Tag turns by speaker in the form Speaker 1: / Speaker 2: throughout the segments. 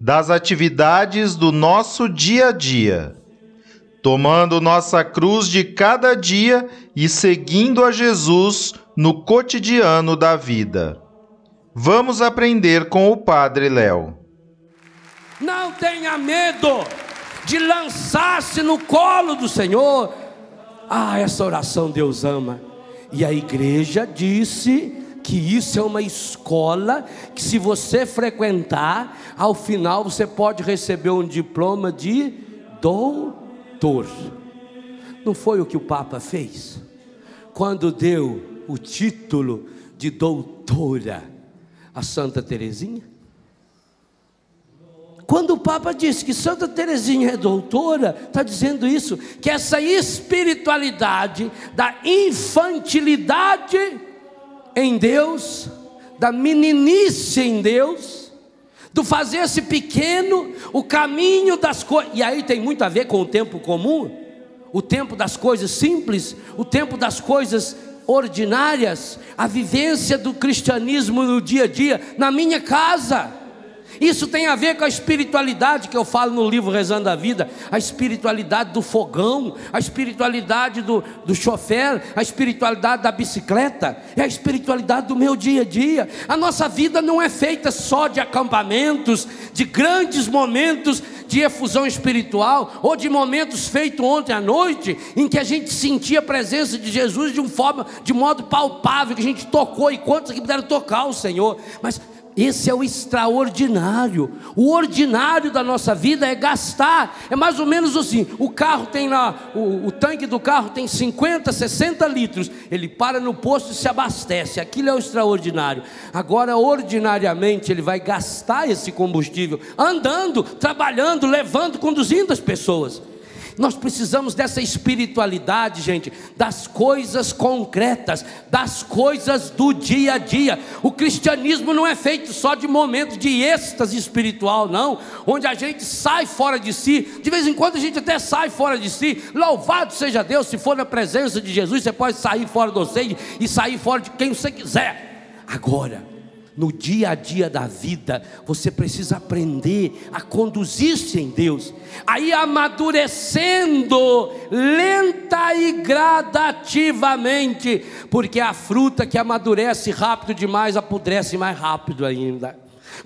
Speaker 1: das atividades do nosso dia a dia, tomando nossa cruz de cada dia e seguindo a Jesus no cotidiano da vida. Vamos aprender com o Padre Léo.
Speaker 2: Não tenha medo de lançar-se no colo do Senhor. Ah, essa oração Deus ama. E a igreja disse que isso é uma escola que, se você frequentar, ao final você pode receber um diploma de doutor. Não foi o que o Papa fez? Quando deu o título de doutora a Santa Teresinha? Quando o Papa disse que Santa Teresinha é doutora, está dizendo isso, que essa espiritualidade da infantilidade em Deus, da meninice em Deus, do fazer-se pequeno, o caminho das coisas, e aí tem muito a ver com o tempo comum, o tempo das coisas simples, o tempo das coisas ordinárias, a vivência do cristianismo no dia a dia, na minha casa. Isso tem a ver com a espiritualidade que eu falo no livro Rezando a Vida, a espiritualidade do fogão, a espiritualidade do, do chofer, a espiritualidade da bicicleta, é a espiritualidade do meu dia a dia. A nossa vida não é feita só de acampamentos, de grandes momentos de efusão espiritual, ou de momentos feitos ontem à noite, em que a gente sentia a presença de Jesus de, um forma, de modo palpável, que a gente tocou, e quantos aqui puderam tocar o Senhor, mas esse é o extraordinário. O ordinário da nossa vida é gastar. É mais ou menos assim: o carro tem lá, o, o, tanque do carro tem 50, 60 litros. Ele para no posto e se abastece. Aquilo é o extraordinário. Agora, ordinariamente, ele vai gastar esse combustível andando, trabalhando, levando, conduzindo as pessoas. Nós precisamos dessa espiritualidade, gente, das coisas concretas, das coisas do dia a dia. O cristianismo não é feito só de momentos de êxtase espiritual, não, onde a gente sai fora de si. De vez em quando a gente até sai fora de si. Louvado seja Deus, se for na presença de Jesus, você pode sair fora do você e sair fora de quem você quiser. Agora, no dia a dia da vida, você precisa aprender a conduzir-se em Deus, aí amadurecendo lenta e gradativamente, porque a fruta que amadurece rápido demais apodrece mais rápido ainda.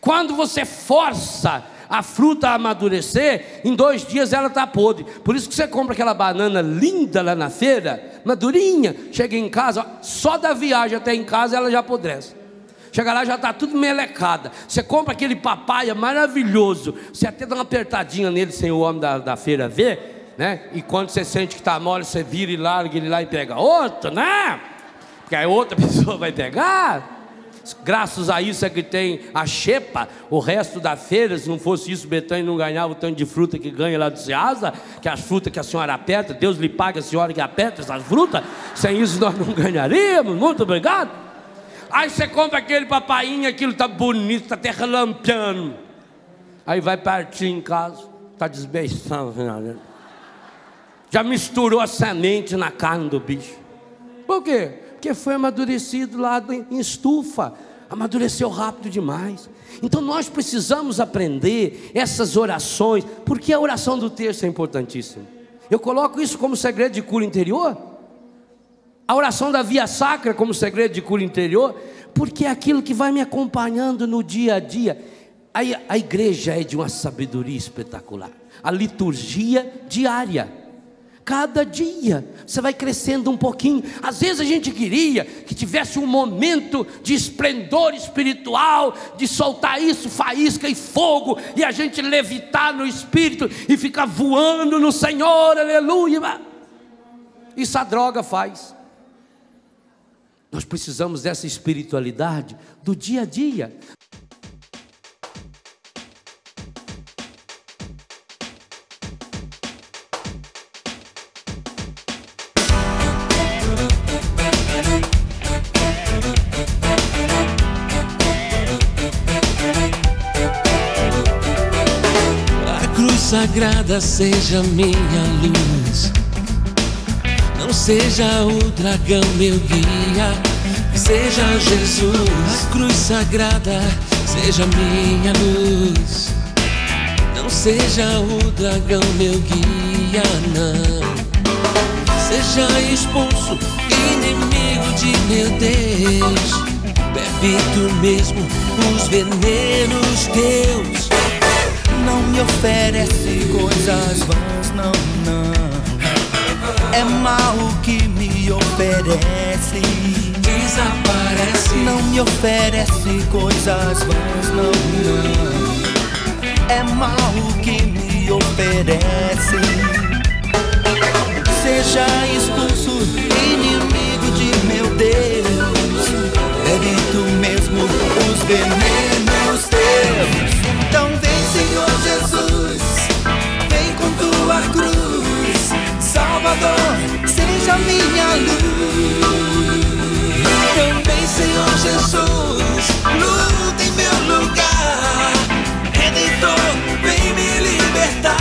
Speaker 2: Quando você força a fruta a amadurecer, em dois dias ela está podre. Por isso que você compra aquela banana linda lá na feira, madurinha, chega em casa, só da viagem até em casa ela já apodrece. Chega lá já está tudo melecada. Você compra aquele papaya maravilhoso. Você até dá uma apertadinha nele sem o homem da, da feira ver. Né? E quando você sente que está mole, você vira e larga ele lá e pega outro, né? Porque aí outra pessoa vai pegar. Graças a isso é que tem a xepa, o resto da feira, se não fosse isso, Betânia não ganhava o tanto de fruta que ganha lá do Ceasa, que as frutas que a senhora aperta, Deus lhe paga a senhora que aperta essas frutas, sem isso nós não ganharíamos, muito obrigado. Aí você compra aquele papainho, aquilo tá bonito, está até relampeando. Aí vai partir em casa, está desbeiçando. Já misturou a semente na carne do bicho. Por quê? Porque foi amadurecido lá em estufa, amadureceu rápido demais. Então nós precisamos aprender essas orações, porque a oração do texto é importantíssima. Eu coloco isso como segredo de cura interior. A oração da via sacra como segredo de cura interior, porque é aquilo que vai me acompanhando no dia a dia. A, a igreja é de uma sabedoria espetacular. A liturgia diária. Cada dia você vai crescendo um pouquinho. Às vezes a gente queria que tivesse um momento de esplendor espiritual, de soltar isso, faísca e fogo, e a gente levitar no espírito e ficar voando no Senhor, aleluia. Isso a droga faz. Nós precisamos dessa espiritualidade do dia a dia.
Speaker 3: A cruz sagrada seja minha luz não seja o dragão meu guia, seja Jesus. A cruz sagrada seja minha luz. Não seja o dragão meu guia, não. Seja expulso, inimigo de meu Deus. Bebe tu mesmo os venenos teus.
Speaker 4: Não me oferece coisas vãs, não, não mal que me oferece.
Speaker 3: Desaparece.
Speaker 4: Não me oferece coisas vãs, não, não. É mal que me oferece. Seja expulso, inimigo de meu Deus. Bebe tu mesmo os venenos teus. Então vem, Senhor Jesus, vem com tua cruz. Salvador, seja minha luz.
Speaker 3: Também, Senhor Jesus, luta em meu lugar. Redentor, vem me libertar.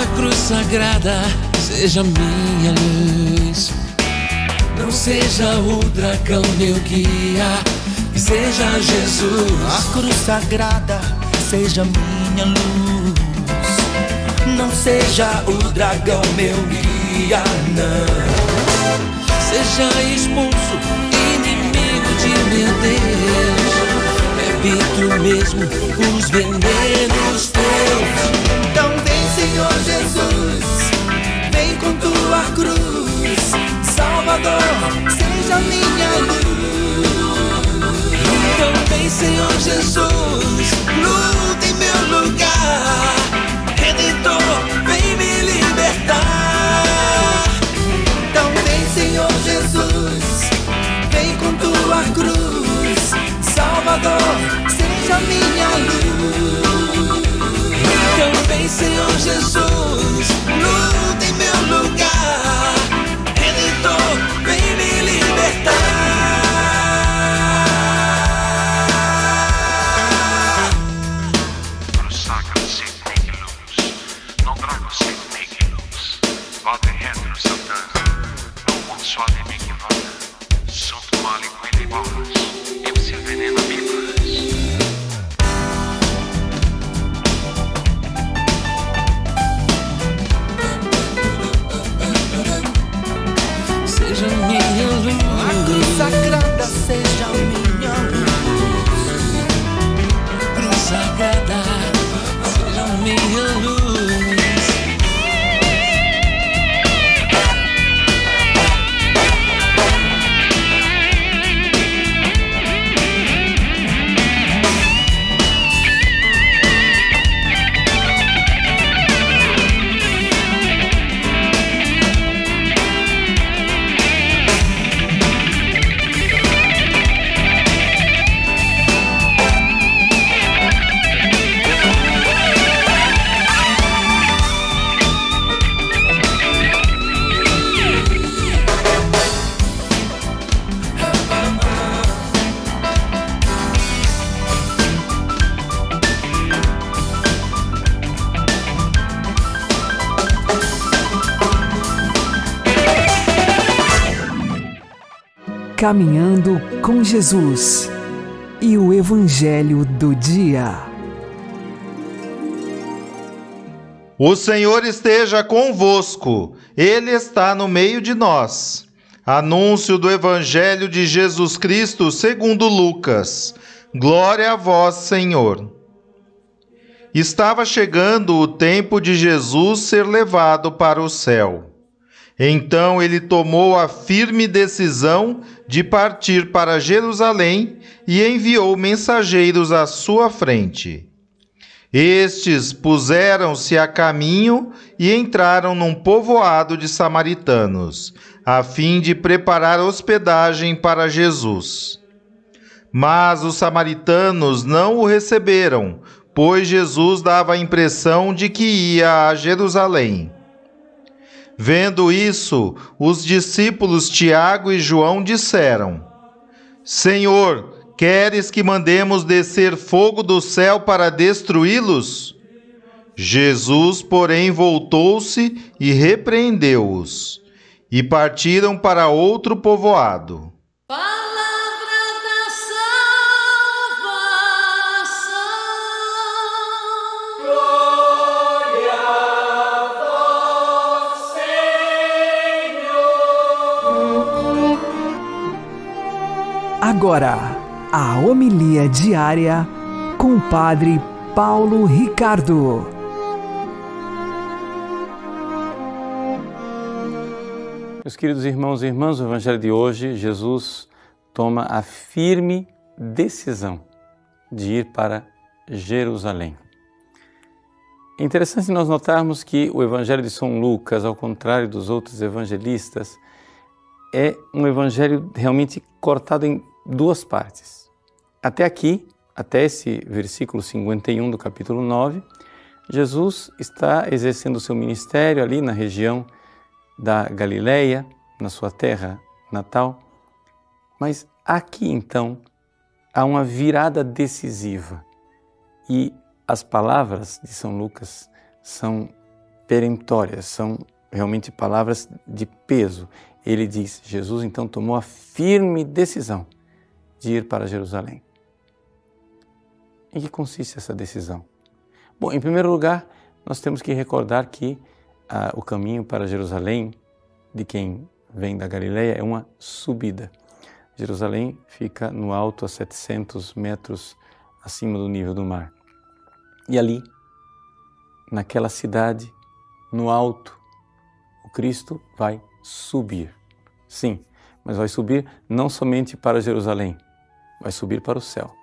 Speaker 3: A cruz sagrada seja minha luz. Não seja o dragão meu guia, seja Jesus.
Speaker 4: A cruz sagrada seja minha luz. Não seja o dragão meu guia, não.
Speaker 3: Seja expulso, inimigo de meu Deus. Bebe tu mesmo os venenos teus.
Speaker 4: Então vem, Senhor Jesus, vem com tua cruz. Salvador, seja minha luz.
Speaker 3: Então vem, Senhor Jesus, luta em meu lugar. Redentor, vem me libertar.
Speaker 4: Então vem, Senhor Jesus, vem com tua cruz. Salvador, seja minha luz.
Speaker 3: Então vem, Senhor Jesus, luta em meu lugar.
Speaker 5: Caminhando com Jesus e o Evangelho do Dia.
Speaker 1: O Senhor esteja convosco, Ele está no meio de nós. Anúncio do Evangelho de Jesus Cristo segundo Lucas. Glória a vós, Senhor. Estava chegando o tempo de Jesus ser levado para o céu. Então ele tomou a firme decisão de partir para Jerusalém e enviou mensageiros à sua frente. Estes puseram-se a caminho e entraram num povoado de samaritanos, a fim de preparar hospedagem para Jesus. Mas os samaritanos não o receberam, pois Jesus dava a impressão de que ia a Jerusalém. Vendo isso, os discípulos Tiago e João disseram: Senhor, queres que mandemos descer fogo do céu para destruí-los? Jesus, porém, voltou-se e repreendeu-os, e partiram para outro povoado.
Speaker 5: Agora, a homilia diária com o Padre Paulo Ricardo.
Speaker 6: Meus queridos irmãos e irmãs, o Evangelho de hoje, Jesus toma a firme decisão de ir para Jerusalém. É interessante nós notarmos que o Evangelho de São Lucas, ao contrário dos outros evangelistas, é um evangelho realmente cortado em duas partes. Até aqui, até esse versículo 51 do capítulo 9, Jesus está exercendo seu ministério ali na região da Galileia, na sua terra natal. Mas aqui então há uma virada decisiva e as palavras de São Lucas são peremptórias, são realmente palavras de peso. Ele diz: Jesus então tomou a firme decisão de ir para Jerusalém. Em que consiste essa decisão? Bom, em primeiro lugar, nós temos que recordar que ah, o caminho para Jerusalém, de quem vem da Galileia, é uma subida. Jerusalém fica no alto a 700 metros acima do nível do mar. E ali, naquela cidade, no alto, o Cristo vai subir. Sim, mas vai subir não somente para Jerusalém, vai subir para o céu.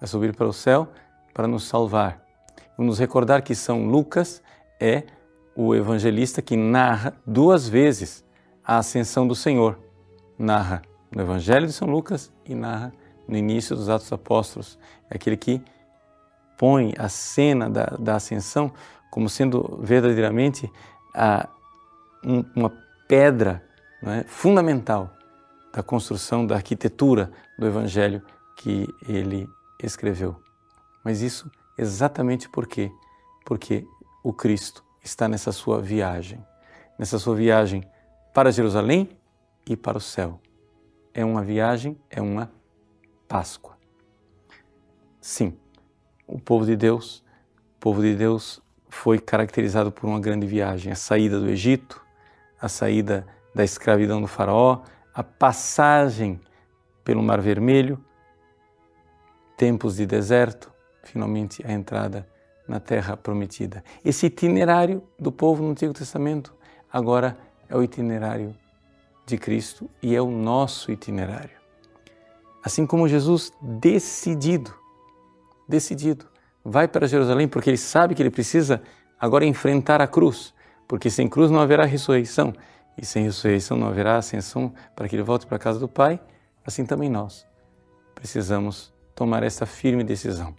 Speaker 6: Vai subir para o céu para nos salvar. Vamos recordar que São Lucas é o evangelista que narra duas vezes a ascensão do Senhor. Narra no Evangelho de São Lucas e narra no início dos Atos Apóstolos. É aquele que põe a cena da, da ascensão como sendo verdadeiramente a, um, uma pedra é, fundamental da construção, da arquitetura do Evangelho que ele escreveu. Mas isso exatamente por quê? Porque o Cristo está nessa sua viagem, nessa sua viagem para Jerusalém e para o céu. É uma viagem, é uma Páscoa. Sim, o povo de Deus, o povo de Deus foi caracterizado por uma grande viagem, a saída do Egito, a saída da escravidão do faraó, a passagem pelo Mar Vermelho, tempos de deserto, finalmente a entrada na terra prometida. Esse itinerário do povo no Antigo Testamento agora é o itinerário de Cristo e é o nosso itinerário. Assim como Jesus decidido, decidido, vai para Jerusalém porque ele sabe que ele precisa agora enfrentar a cruz, porque sem cruz não haverá ressurreição e sem ressurreição não haverá ascensão para que ele volte para a casa do Pai, assim também nós precisamos tomar essa firme decisão.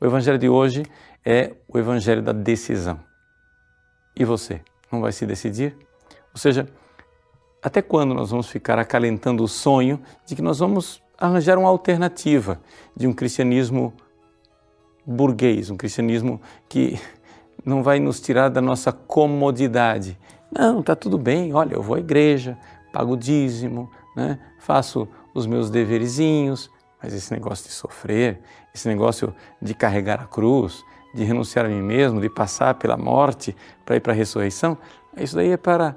Speaker 6: O Evangelho de hoje é o Evangelho da decisão. E você, não vai se decidir? Ou seja, até quando nós vamos ficar acalentando o sonho de que nós vamos arranjar uma alternativa de um cristianismo burguês, um cristianismo que não vai nos tirar da nossa comodidade, não, está tudo bem, olha, eu vou à igreja, pago o dízimo, né? faço os meus deverezinhos, mas esse negócio de sofrer, esse negócio de carregar a cruz, de renunciar a mim mesmo, de passar pela morte para ir para a ressurreição, isso daí é para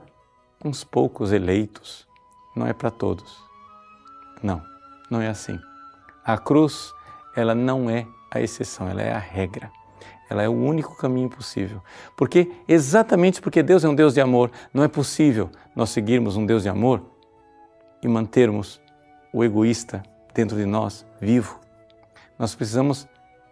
Speaker 6: uns poucos eleitos, não é para todos. Não, não é assim. A cruz, ela não é a exceção, ela é a regra. Ela é o único caminho possível. Porque exatamente porque Deus é um Deus de amor, não é possível nós seguirmos um Deus de amor e mantermos o egoísta dentro de nós vivo. Nós precisamos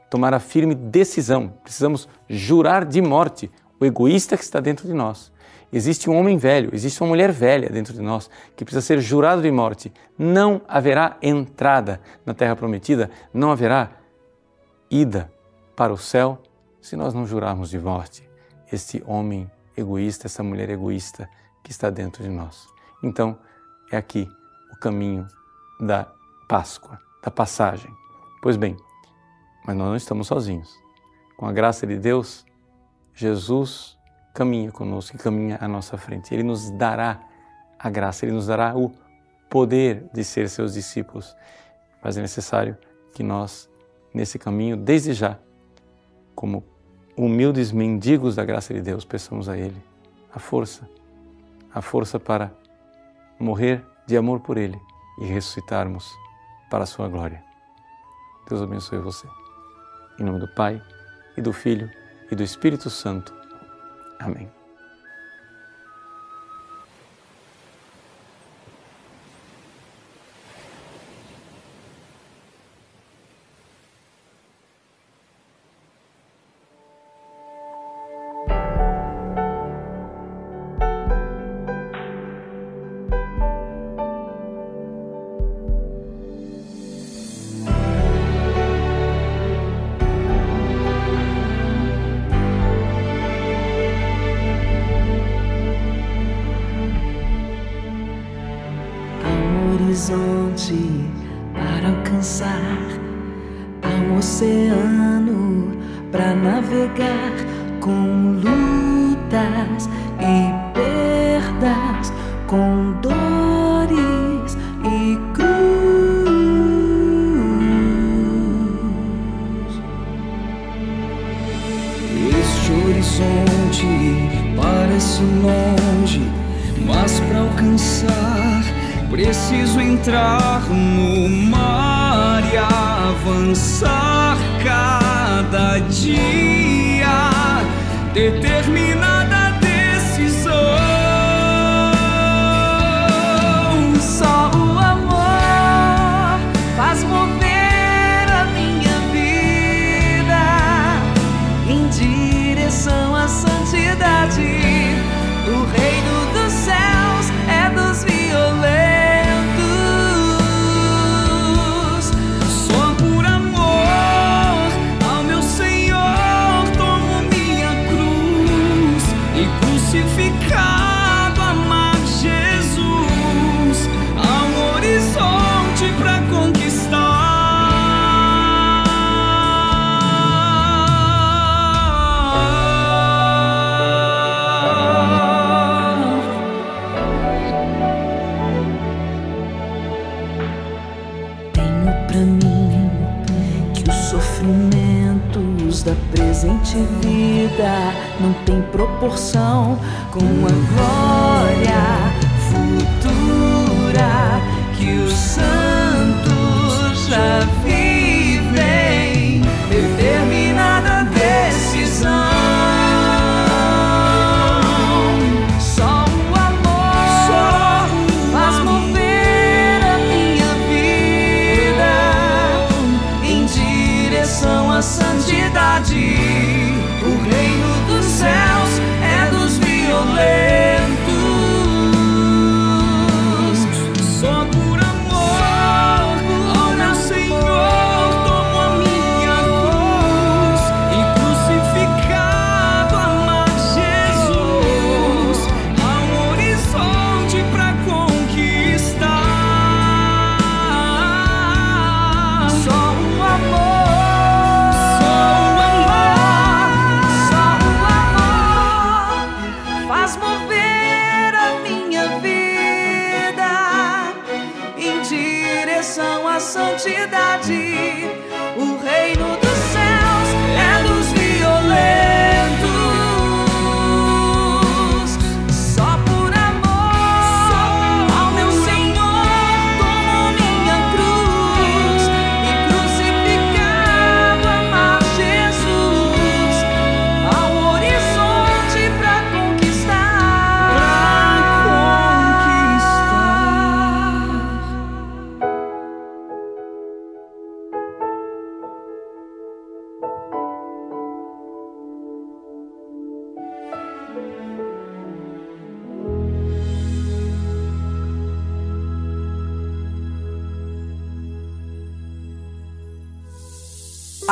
Speaker 6: tomar a firme decisão, precisamos jurar de morte o egoísta que está dentro de nós. Existe um homem velho, existe uma mulher velha dentro de nós que precisa ser jurado de morte. Não haverá entrada na terra prometida, não haverá ida para o céu se nós não jurarmos de morte este homem egoísta, essa mulher egoísta que está dentro de nós. Então, é aqui o caminho da Páscoa, da passagem. Pois bem, mas nós não estamos sozinhos. Com a graça de Deus, Jesus caminha conosco e caminha à nossa frente. Ele nos dará a graça, ele nos dará o poder de ser seus discípulos. Mas é necessário que nós, nesse caminho, desde já, como humildes mendigos da graça de Deus, peçamos a Ele a força, a força para morrer de amor por Ele e ressuscitarmos para a Sua glória. Deus abençoe você. Em nome do Pai, e do Filho, e do Espírito Santo. Amém.
Speaker 7: Para alcançar, há um oceano para navegar com lutas e perdas, com dores têm proporção com a glória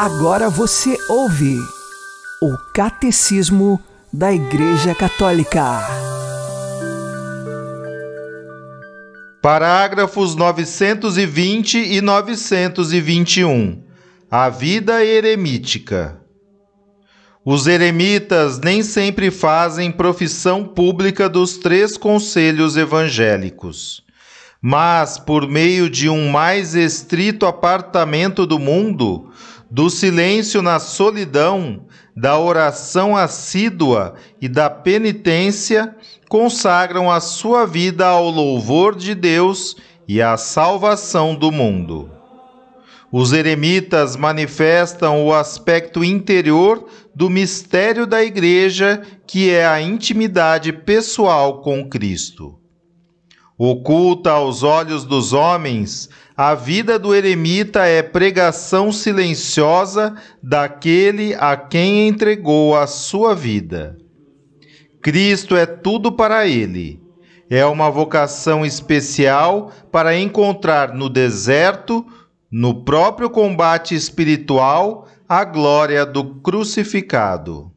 Speaker 5: Agora você ouve o Catecismo da Igreja Católica.
Speaker 1: Parágrafos 920 e 921. A vida eremítica. Os eremitas nem sempre fazem profissão pública dos três conselhos evangélicos, mas, por meio de um mais estrito apartamento do mundo, do silêncio na solidão, da oração assídua e da penitência, consagram a sua vida ao louvor de Deus e à salvação do mundo. Os eremitas manifestam o aspecto interior do mistério da Igreja, que é a intimidade pessoal com Cristo. Oculta aos olhos dos homens, a vida do eremita é pregação silenciosa daquele a quem entregou a sua vida. Cristo é tudo para ele. É uma vocação especial para encontrar no deserto no próprio combate espiritual, a glória do crucificado.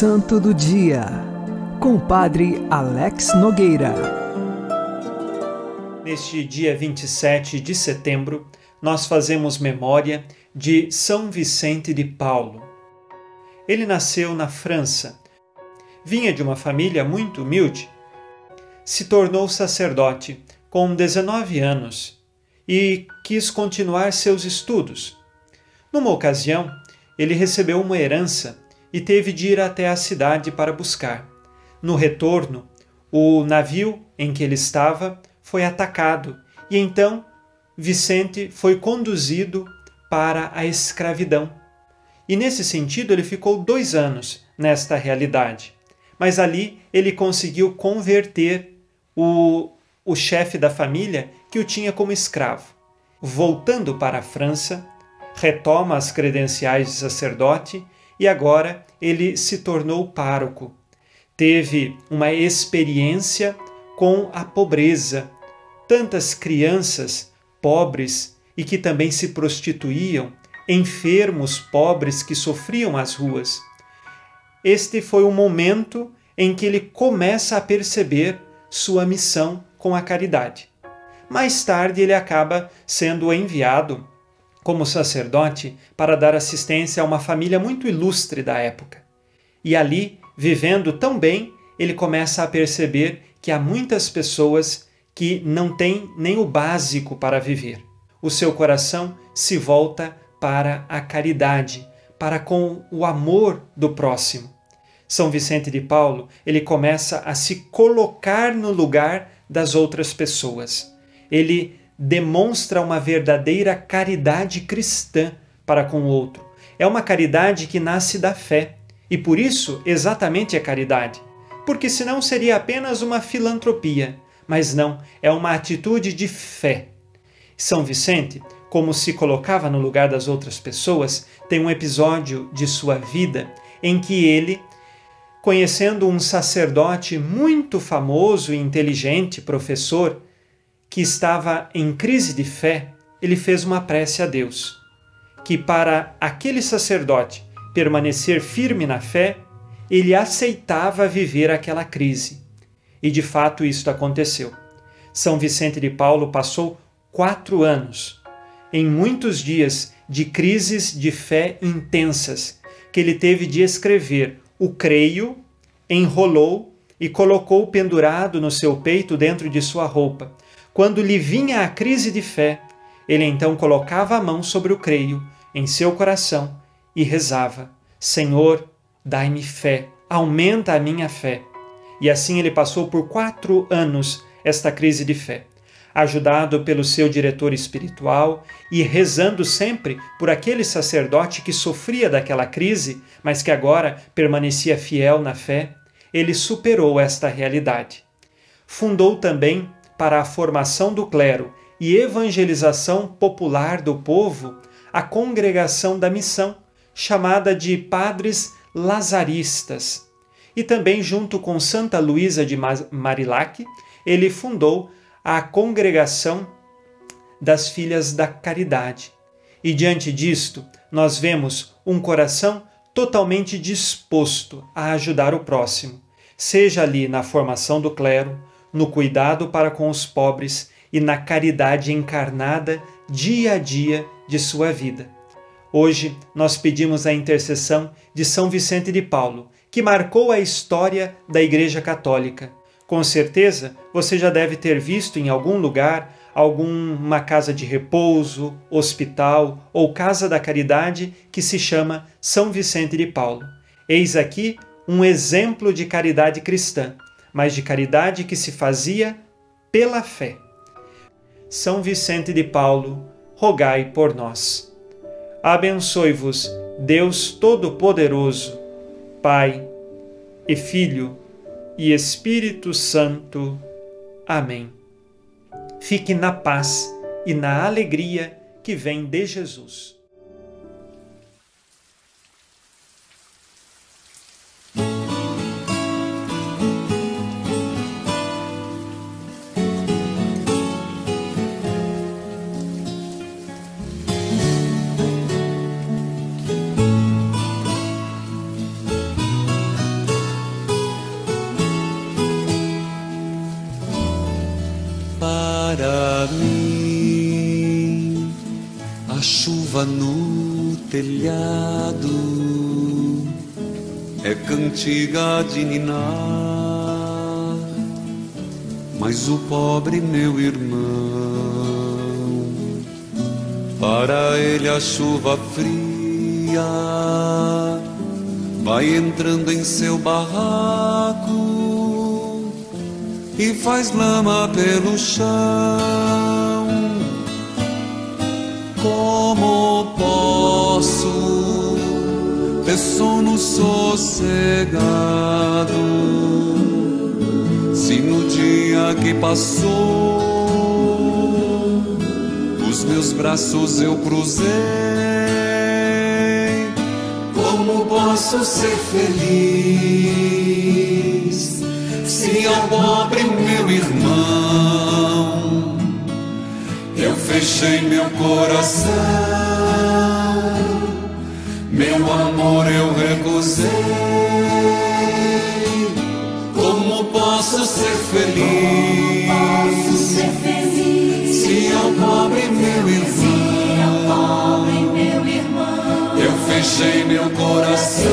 Speaker 5: Santo do Dia, com o Padre Alex Nogueira.
Speaker 8: Neste dia 27 de setembro, nós fazemos memória de São Vicente de Paulo. Ele nasceu na França. Vinha de uma família muito humilde. Se tornou sacerdote com 19 anos e quis continuar seus estudos. Numa ocasião, ele recebeu uma herança e teve de ir até a cidade para buscar. No retorno, o navio em que ele estava foi atacado e então Vicente foi conduzido para a escravidão. E nesse sentido, ele ficou dois anos nesta realidade. Mas ali ele conseguiu converter o, o chefe da família que o tinha como escravo. Voltando para a França, retoma as credenciais de sacerdote e agora ele se tornou pároco. Teve uma experiência com a pobreza. Tantas crianças pobres e que também se prostituíam, enfermos pobres que sofriam as ruas. Este foi o momento em que ele começa a perceber sua missão com a caridade. Mais tarde, ele acaba sendo enviado como sacerdote para dar assistência a uma família muito ilustre da época. E ali, vivendo tão bem, ele começa a perceber que há muitas pessoas que não têm nem o básico para viver. O seu coração se volta para a caridade, para com o amor do próximo. São Vicente de Paulo, ele começa a se colocar no lugar das outras pessoas. Ele demonstra uma verdadeira caridade cristã para com o outro. É uma caridade que nasce da fé. E por isso, exatamente é caridade. Porque senão seria apenas uma filantropia. Mas não, é uma atitude de fé. São Vicente, como se colocava no lugar das outras pessoas, tem um episódio de sua vida em que ele, conhecendo um sacerdote muito famoso e inteligente, professor, que estava em crise de fé, ele fez uma prece a Deus, que para aquele sacerdote permanecer firme na fé, ele aceitava viver aquela crise. E de fato isto aconteceu. São Vicente de Paulo passou quatro anos, em muitos dias de crises de fé intensas, que ele teve de escrever o creio, enrolou e colocou pendurado no seu peito dentro de sua roupa. Quando lhe vinha a crise de fé, ele então colocava a mão sobre o creio em seu coração e rezava: Senhor, dai-me fé, aumenta a minha fé. E assim ele passou por quatro anos esta crise de fé ajudado pelo seu diretor espiritual e rezando sempre por aquele sacerdote que sofria daquela crise, mas que agora permanecia fiel na fé, ele superou esta realidade. Fundou também, para a formação do clero e evangelização popular do povo, a Congregação da Missão, chamada de Padres Lazaristas. E também, junto com Santa Luísa de Marilac, ele fundou a congregação das filhas da caridade. E diante disto, nós vemos um coração totalmente disposto a ajudar o próximo, seja ali na formação do clero, no cuidado para com os pobres e na caridade encarnada dia a dia de sua vida. Hoje nós pedimos a intercessão de São Vicente de Paulo, que marcou a história da Igreja Católica com certeza você já deve ter visto em algum lugar alguma casa de repouso, hospital ou casa da caridade que se chama São Vicente de Paulo. Eis aqui um exemplo de caridade cristã, mas de caridade que se fazia pela fé. São Vicente de Paulo, rogai por nós. Abençoe-vos, Deus Todo-Poderoso, Pai e Filho e Espírito Santo. Amém. Fique na paz e na alegria que vem de Jesus.
Speaker 9: Cantiga ninar, mas o pobre meu irmão, para ele a chuva fria vai entrando em seu barraco e faz lama pelo chão. Como posso ter sono sossegado se no dia que passou os meus braços eu cruzei? Como posso ser feliz se ao pobre meu irmão eu fechei meu coração, meu amor eu recusei. Como posso ser feliz? Se ao pobre meu irmão, eu fechei meu coração,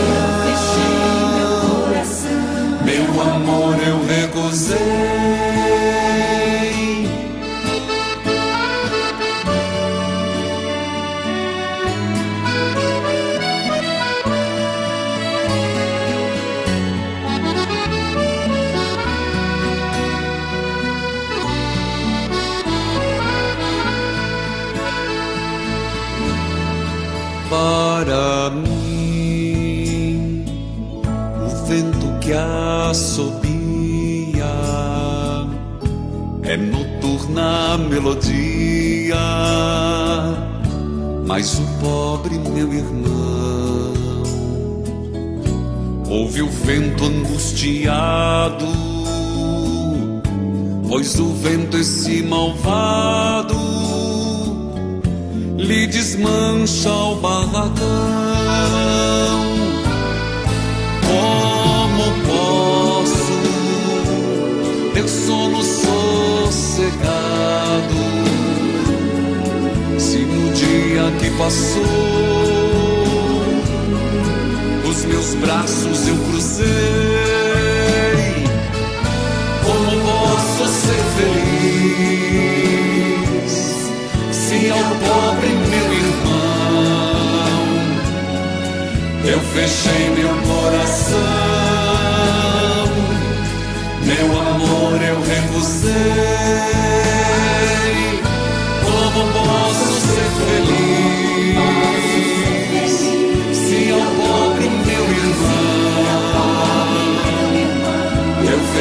Speaker 9: meu amor eu recusei. Melodia, mas o pobre meu irmão ouve o vento angustiado, pois o vento esse malvado lhe desmancha o barracão. Como posso ter sono sossegado se no dia que passou os meus braços eu cruzei? Como posso ser feliz se ao pobre meu irmão eu fechei meu coração, meu amor eu recusei.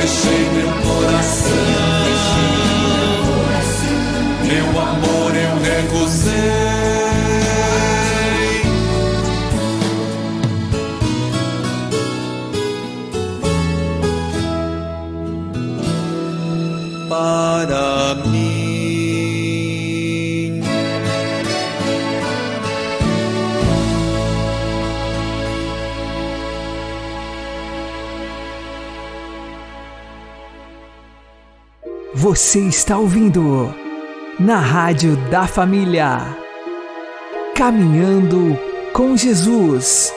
Speaker 9: Fechei meu coração? Meu amor eu recusei. Para mim,
Speaker 5: Você está ouvindo na Rádio da Família. Caminhando com Jesus.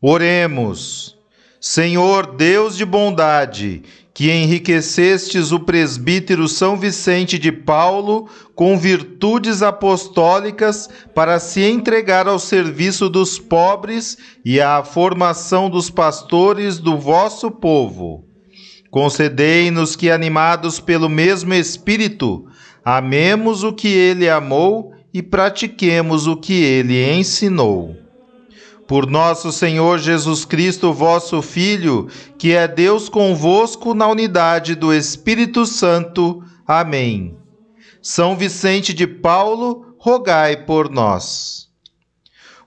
Speaker 1: Oremos. Senhor Deus de bondade, que enriquecestes o presbítero São Vicente de Paulo com virtudes apostólicas para se entregar ao serviço dos pobres e à formação dos pastores do vosso povo. Concedei-nos que, animados pelo mesmo Espírito, amemos o que ele amou e pratiquemos o que ele ensinou. Por nosso Senhor Jesus Cristo, vosso Filho, que é Deus convosco na unidade do Espírito Santo. Amém. São Vicente de Paulo, rogai por nós.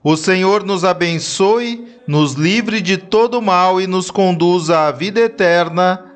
Speaker 1: O Senhor nos abençoe, nos livre de todo mal e nos conduza à vida eterna.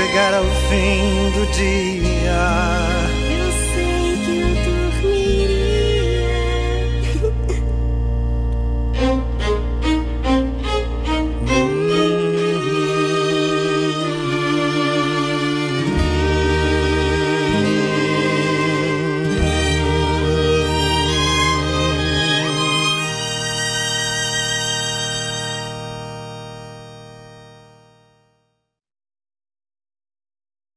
Speaker 10: chegar ao fim do dia,